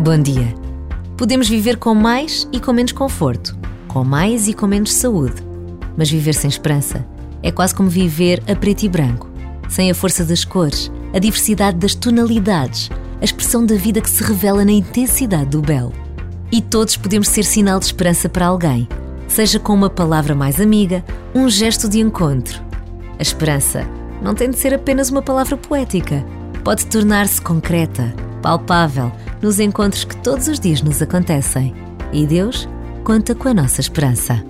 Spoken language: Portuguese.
Bom dia. Podemos viver com mais e com menos conforto, com mais e com menos saúde. Mas viver sem esperança é quase como viver a preto e branco, sem a força das cores, a diversidade das tonalidades, a expressão da vida que se revela na intensidade do belo. E todos podemos ser sinal de esperança para alguém, seja com uma palavra mais amiga, um gesto de encontro. A esperança não tem de ser apenas uma palavra poética, pode tornar-se concreta, palpável, nos encontros que todos os dias nos acontecem. E Deus conta com a nossa esperança.